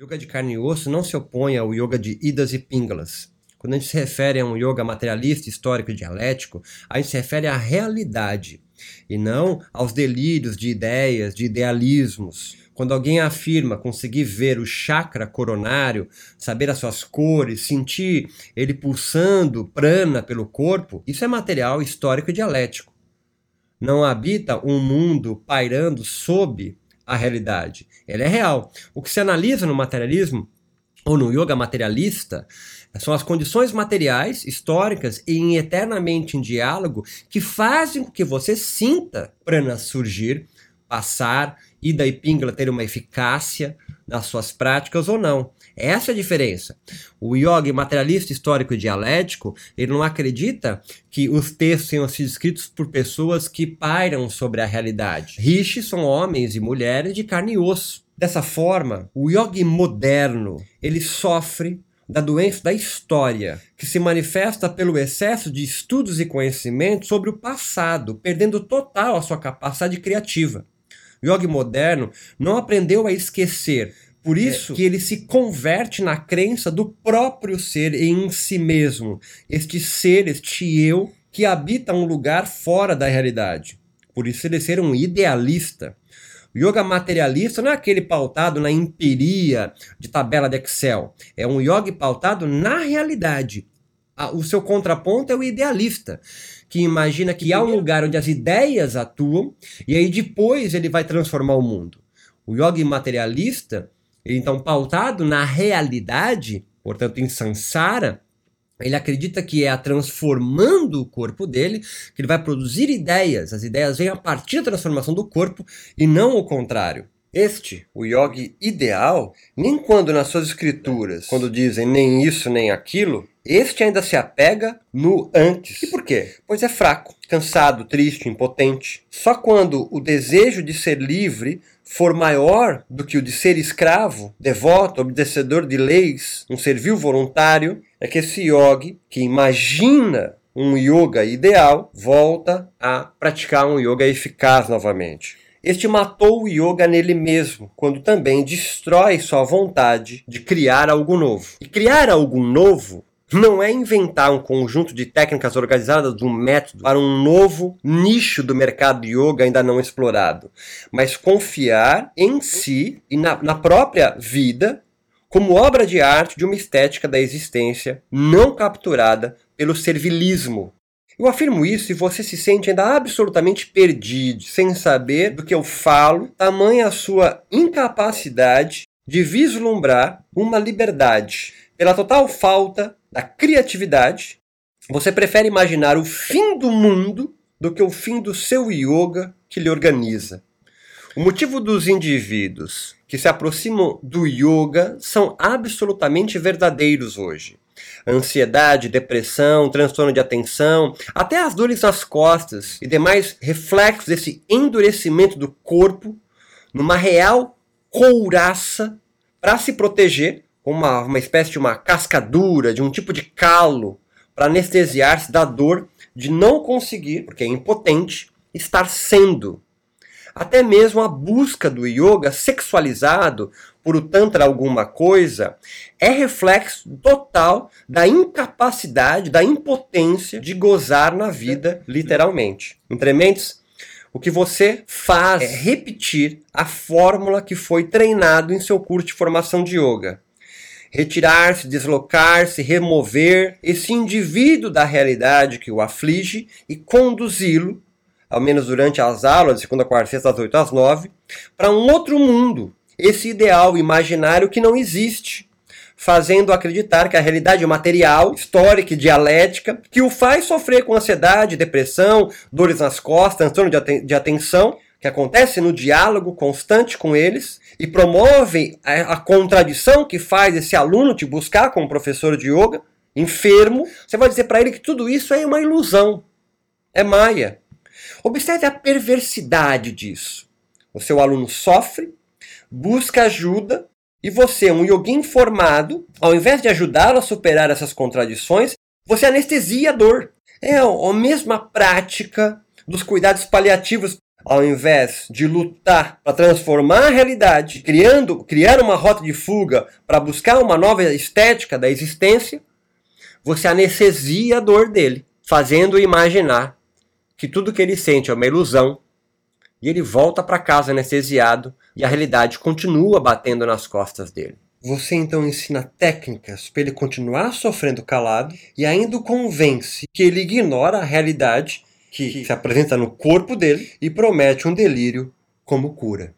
Yoga de carne e osso não se opõe ao yoga de idas e pingalas. Quando a gente se refere a um yoga materialista, histórico e dialético, a gente se refere à realidade e não aos delírios de ideias, de idealismos. Quando alguém afirma conseguir ver o chakra coronário, saber as suas cores, sentir ele pulsando prana pelo corpo, isso é material histórico e dialético. Não habita um mundo pairando sob a realidade. Ela é real. O que se analisa no materialismo ou no yoga materialista são as condições materiais, históricas e eternamente em diálogo que fazem com que você sinta prana surgir, passar, ida e pingala ter uma eficácia nas suas práticas ou não. Essa é a diferença. O yoga materialista histórico e dialético, ele não acredita que os textos tenham sido escritos por pessoas que pairam sobre a realidade. Rishis são homens e mulheres de carne e osso. Dessa forma, o yogi moderno, ele sofre da doença da história, que se manifesta pelo excesso de estudos e conhecimentos sobre o passado, perdendo total a sua capacidade criativa. O yogi moderno não aprendeu a esquecer, por isso é. que ele se converte na crença do próprio ser em si mesmo, este ser, este eu que habita um lugar fora da realidade. Por isso ele ser um idealista. O yoga materialista não é aquele pautado na empiria de tabela de Excel. É um yoga pautado na realidade. O seu contraponto é o idealista, que imagina que há um lugar onde as ideias atuam e aí depois ele vai transformar o mundo. O yoga materialista, então pautado na realidade, portanto em samsara, ele acredita que é a transformando o corpo dele que ele vai produzir ideias. As ideias vêm a partir da transformação do corpo e não o contrário. Este, o yogi ideal, nem quando nas suas escrituras, quando dizem nem isso nem aquilo, este ainda se apega no antes. E por quê? Pois é fraco, cansado, triste, impotente. Só quando o desejo de ser livre for maior do que o de ser escravo, devoto, obedecedor de leis, um servil voluntário, é que esse yogi, que imagina um yoga ideal, volta a praticar um yoga eficaz novamente. Este matou o yoga nele mesmo, quando também destrói sua vontade de criar algo novo. E criar algo novo não é inventar um conjunto de técnicas organizadas de um método para um novo nicho do mercado yoga ainda não explorado, mas confiar em si e na, na própria vida como obra de arte de uma estética da existência não capturada pelo servilismo. Eu afirmo isso e você se sente ainda absolutamente perdido, sem saber do que eu falo, tamanha a sua incapacidade de vislumbrar uma liberdade. Pela total falta da criatividade, você prefere imaginar o fim do mundo do que o fim do seu yoga que lhe organiza. O motivo dos indivíduos que se aproximam do yoga são absolutamente verdadeiros hoje. Ansiedade, depressão, transtorno de atenção, até as dores nas costas e demais reflexos desse endurecimento do corpo numa real couraça para se proteger, uma, uma espécie de uma cascadura, de um tipo de calo, para anestesiar-se da dor de não conseguir, porque é impotente, estar sendo. Até mesmo a busca do yoga sexualizado por o Tantra alguma coisa é reflexo total da incapacidade, da impotência de gozar na vida, literalmente. Entre mentes, o que você faz é repetir a fórmula que foi treinado em seu curso de formação de yoga. Retirar-se, deslocar-se, remover esse indivíduo da realidade que o aflige e conduzi-lo ao menos durante as aulas, de segunda, quarta, sexta, das 8 às 9, para um outro mundo, esse ideal imaginário que não existe, fazendo acreditar que a realidade material, histórica e dialética, que o faz sofrer com ansiedade, depressão, dores nas costas, transtorno de, aten de atenção, que acontece no diálogo constante com eles, e promove a, a contradição que faz esse aluno te buscar como professor de yoga, enfermo, você vai dizer para ele que tudo isso é uma ilusão, é maia. Observe a perversidade disso. O seu aluno sofre, busca ajuda e você, um yogi informado, ao invés de ajudá-lo a superar essas contradições, você anestesia a dor. É a mesma prática dos cuidados paliativos ao invés de lutar para transformar a realidade, criando, criar uma rota de fuga para buscar uma nova estética da existência, você anestesia a dor dele, fazendo-o imaginar que tudo que ele sente é uma ilusão, e ele volta para casa anestesiado e a realidade continua batendo nas costas dele. Você então ensina técnicas para ele continuar sofrendo calado e ainda o convence que ele ignora a realidade que se apresenta no corpo dele e promete um delírio como cura.